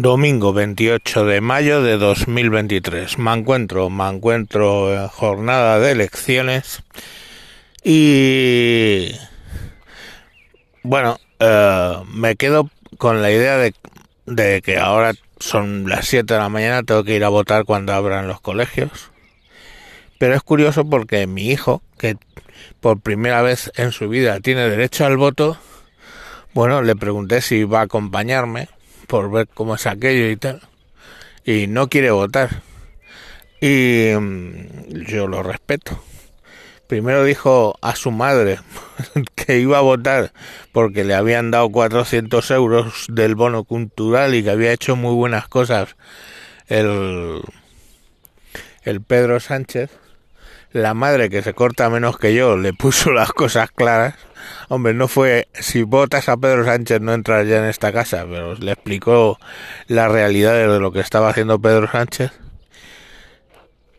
Domingo 28 de mayo de 2023. Me encuentro, me encuentro en jornada de elecciones y bueno, eh, me quedo con la idea de, de que ahora son las 7 de la mañana, tengo que ir a votar cuando abran los colegios. Pero es curioso porque mi hijo, que por primera vez en su vida tiene derecho al voto, bueno, le pregunté si iba a acompañarme por ver cómo es aquello y tal. Y no quiere votar. Y mm, yo lo respeto. Primero dijo a su madre que iba a votar porque le habían dado 400 euros del bono cultural y que había hecho muy buenas cosas el, el Pedro Sánchez. La madre que se corta menos que yo le puso las cosas claras Hombre, no fue, si votas a Pedro Sánchez no entras ya en esta casa, pero le explicó la realidad de lo que estaba haciendo Pedro Sánchez.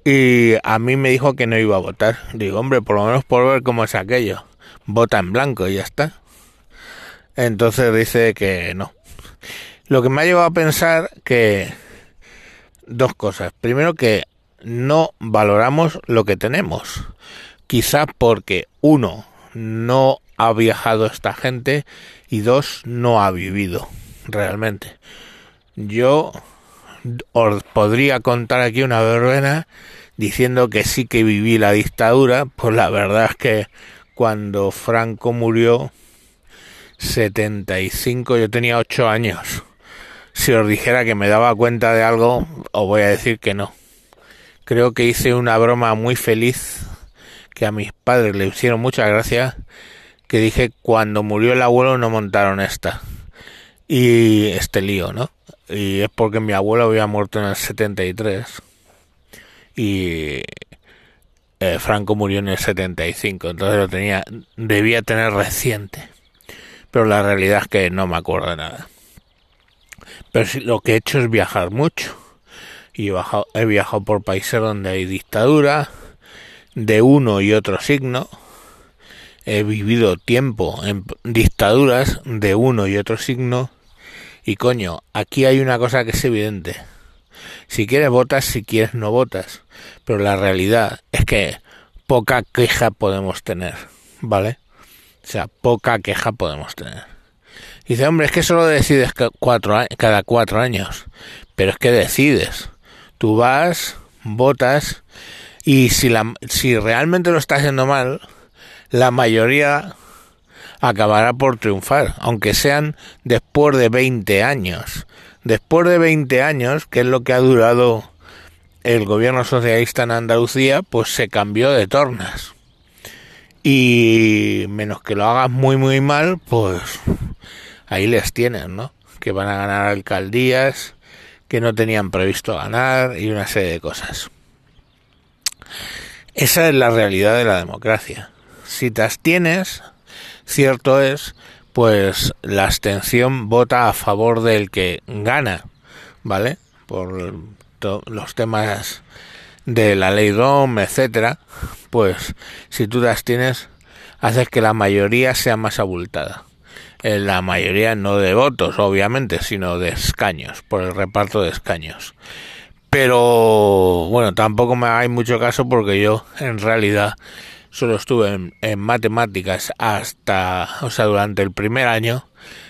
Y a mí me dijo que no iba a votar. Digo, hombre, por lo menos por ver cómo es aquello. Vota en blanco y ya está. Entonces dice que no. Lo que me ha llevado a pensar que dos cosas. Primero que no valoramos lo que tenemos. Quizá porque uno no ha viajado esta gente y dos, no ha vivido realmente. Yo os podría contar aquí una verbena diciendo que sí que viví la dictadura, pues la verdad es que cuando Franco murió 75 yo tenía 8 años. Si os dijera que me daba cuenta de algo, os voy a decir que no. Creo que hice una broma muy feliz que a mis padres le hicieron mucha gracia que dije cuando murió el abuelo no montaron esta y este lío, ¿no? Y es porque mi abuelo había muerto en el 73 y eh, Franco murió en el 75, entonces lo tenía, debía tener reciente, pero la realidad es que no me acuerdo de nada. Pero lo que he hecho es viajar mucho y he, he viajado por países donde hay dictadura de uno y otro signo he vivido tiempo en dictaduras de uno y otro signo y coño, aquí hay una cosa que es evidente. Si quieres votas, si quieres no votas, pero la realidad es que poca queja podemos tener, ¿vale? O sea, poca queja podemos tener. Dice, hombre, es que solo decides cada cuatro años, pero es que decides. Tú vas, votas, y si, la, si realmente lo estás haciendo mal, la mayoría acabará por triunfar, aunque sean después de 20 años. Después de 20 años, que es lo que ha durado el gobierno socialista en Andalucía, pues se cambió de tornas. Y menos que lo hagas muy muy mal, pues ahí les tienen, ¿no? Que van a ganar alcaldías, que no tenían previsto ganar y una serie de cosas. Esa es la realidad de la democracia si te abstienes, cierto es, pues la abstención vota a favor del que gana, ¿vale? Por los temas de la ley DOM, etcétera, pues si tú te abstienes, haces que la mayoría sea más abultada. Eh, la mayoría no de votos, obviamente, sino de escaños, por el reparto de escaños. Pero bueno, tampoco me hay mucho caso porque yo en realidad solo estuve en, matemáticas hasta, o sea, durante el primer año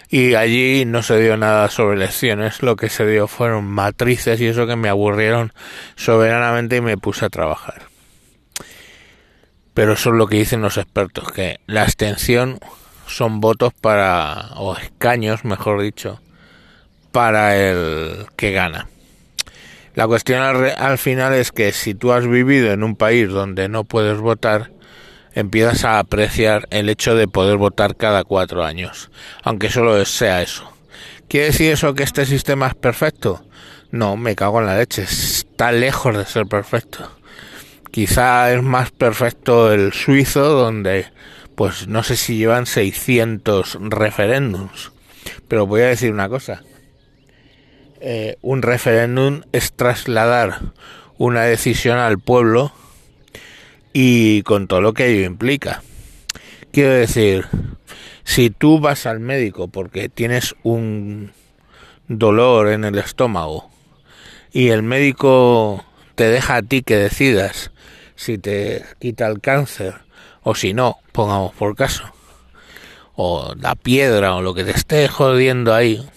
y allí no se dio nada sobre lecciones, lo que se dio fueron matrices y eso que me aburrieron soberanamente y me puse a trabajar. Pero eso es lo que dicen los expertos, que la abstención son votos para, o escaños, mejor dicho, para el que gana. La cuestión al, al final es que si tú has vivido en un país donde no puedes votar, empiezas a apreciar el hecho de poder votar cada cuatro años, aunque solo sea eso. ¿Quiere decir eso que este sistema es perfecto? No, me cago en la leche, está lejos de ser perfecto. Quizá es más perfecto el suizo, donde, pues no sé si llevan 600 referéndums. Pero voy a decir una cosa. Eh, un referéndum es trasladar una decisión al pueblo y con todo lo que ello implica. Quiero decir, si tú vas al médico porque tienes un dolor en el estómago y el médico te deja a ti que decidas si te quita el cáncer o si no, pongamos por caso, o la piedra o lo que te esté jodiendo ahí,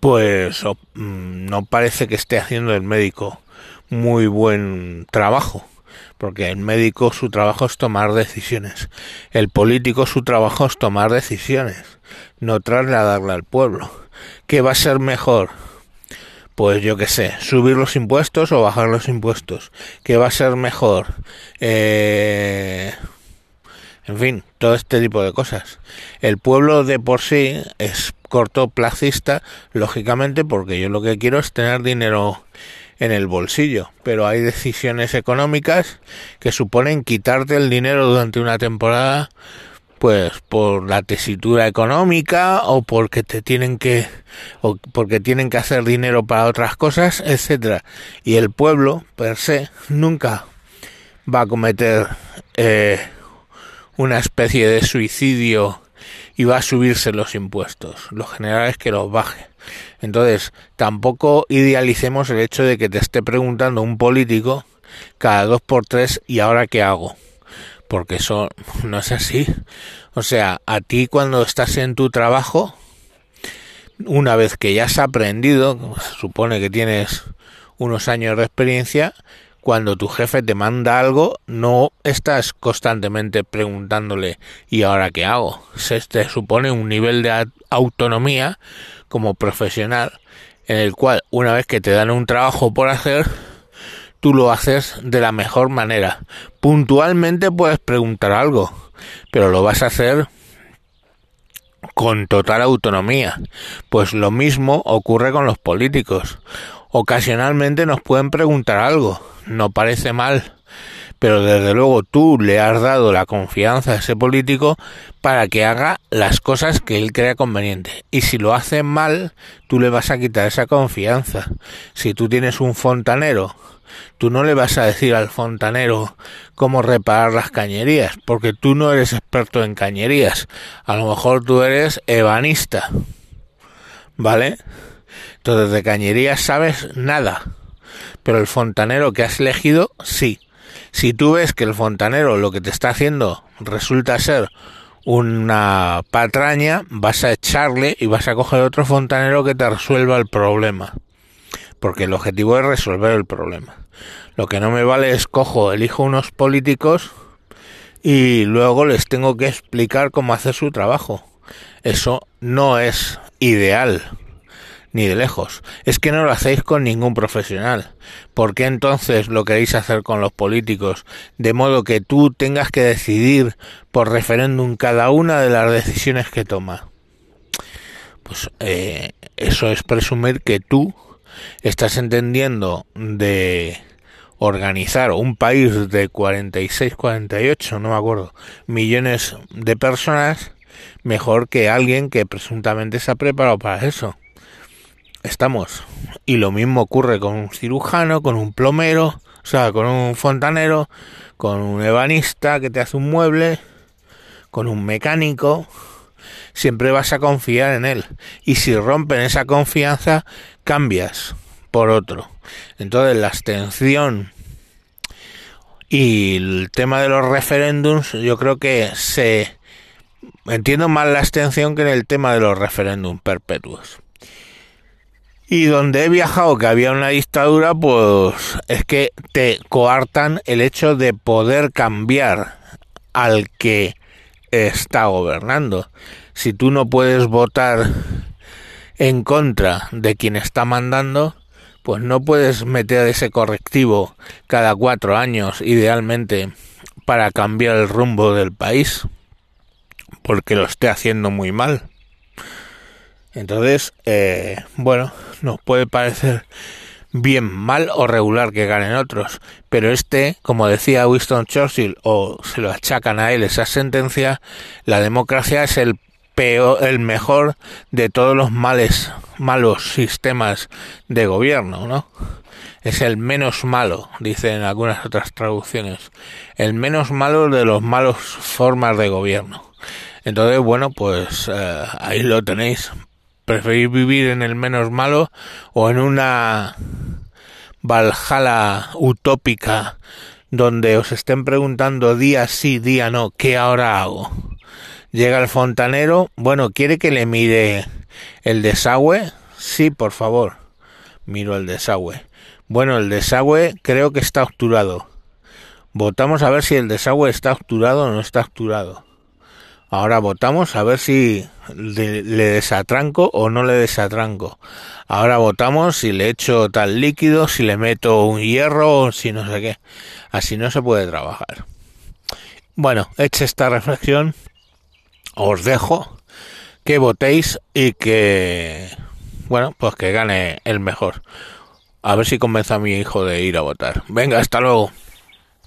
pues mm, no parece que esté haciendo el médico muy buen trabajo. Porque el médico su trabajo es tomar decisiones, el político su trabajo es tomar decisiones, no trasladarla al pueblo. ¿Qué va a ser mejor? Pues yo qué sé, subir los impuestos o bajar los impuestos. ¿Qué va a ser mejor? Eh... En fin, todo este tipo de cosas. El pueblo de por sí es cortoplacista, lógicamente, porque yo lo que quiero es tener dinero en el bolsillo, pero hay decisiones económicas que suponen quitarte el dinero durante una temporada pues por la tesitura económica o porque te tienen que o porque tienen que hacer dinero para otras cosas, etcétera. Y el pueblo per se nunca va a cometer eh, una especie de suicidio y va a subirse los impuestos. Lo general es que los baje. Entonces, tampoco idealicemos el hecho de que te esté preguntando un político cada dos por tres y ahora qué hago. Porque eso no es así. O sea, a ti cuando estás en tu trabajo, una vez que ya has aprendido, supone que tienes unos años de experiencia, cuando tu jefe te manda algo, no estás constantemente preguntándole ¿y ahora qué hago? Se te supone un nivel de autonomía como profesional en el cual una vez que te dan un trabajo por hacer, tú lo haces de la mejor manera. Puntualmente puedes preguntar algo, pero lo vas a hacer con total autonomía. Pues lo mismo ocurre con los políticos. Ocasionalmente nos pueden preguntar algo, no parece mal, pero desde luego tú le has dado la confianza a ese político para que haga las cosas que él crea conveniente. Y si lo hace mal, tú le vas a quitar esa confianza. Si tú tienes un fontanero, tú no le vas a decir al fontanero cómo reparar las cañerías, porque tú no eres experto en cañerías. A lo mejor tú eres ebanista. ¿Vale? Entonces de cañerías sabes nada. Pero el fontanero que has elegido, sí. Si tú ves que el fontanero lo que te está haciendo resulta ser una patraña, vas a echarle y vas a coger otro fontanero que te resuelva el problema. Porque el objetivo es resolver el problema. Lo que no me vale es cojo, elijo unos políticos y luego les tengo que explicar cómo hacer su trabajo. Eso no es ideal ni de lejos. Es que no lo hacéis con ningún profesional. ¿Por qué entonces lo queréis hacer con los políticos? De modo que tú tengas que decidir por referéndum cada una de las decisiones que toma. Pues eh, eso es presumir que tú estás entendiendo de organizar un país de 46, 48, no me acuerdo, millones de personas mejor que alguien que presuntamente se ha preparado para eso estamos. Y lo mismo ocurre con un cirujano, con un plomero, o sea, con un fontanero, con un ebanista que te hace un mueble, con un mecánico. Siempre vas a confiar en él. Y si rompen esa confianza, cambias por otro. Entonces la abstención y el tema de los referéndums, yo creo que se entiendo más la abstención que en el tema de los referéndums perpetuos. Y donde he viajado que había una dictadura, pues es que te coartan el hecho de poder cambiar al que está gobernando. Si tú no puedes votar en contra de quien está mandando, pues no puedes meter ese correctivo cada cuatro años, idealmente, para cambiar el rumbo del país, porque lo esté haciendo muy mal. Entonces, eh, bueno, nos puede parecer bien mal o regular que ganen otros, pero este, como decía Winston Churchill, o se lo achacan a él esa sentencia, la democracia es el peor, el mejor de todos los males, malos sistemas de gobierno, ¿no? Es el menos malo, dicen algunas otras traducciones, el menos malo de los malos formas de gobierno. Entonces, bueno, pues eh, ahí lo tenéis preferís vivir en el menos malo o en una Valhalla utópica donde os estén preguntando día sí, día no, ¿qué ahora hago? Llega el fontanero, bueno, ¿quiere que le mire el desagüe? Sí, por favor. Miro el desagüe. Bueno, el desagüe creo que está obturado. Votamos a ver si el desagüe está obturado o no está obturado. Ahora votamos a ver si le, desatranco o no le desatranco. Ahora votamos si le echo tal líquido, si le meto un hierro si no sé qué. Así no se puede trabajar. Bueno, hecha esta reflexión, os dejo que votéis y que, bueno, pues que gane el mejor. A ver si convenzo a mi hijo de ir a votar. Venga, hasta luego.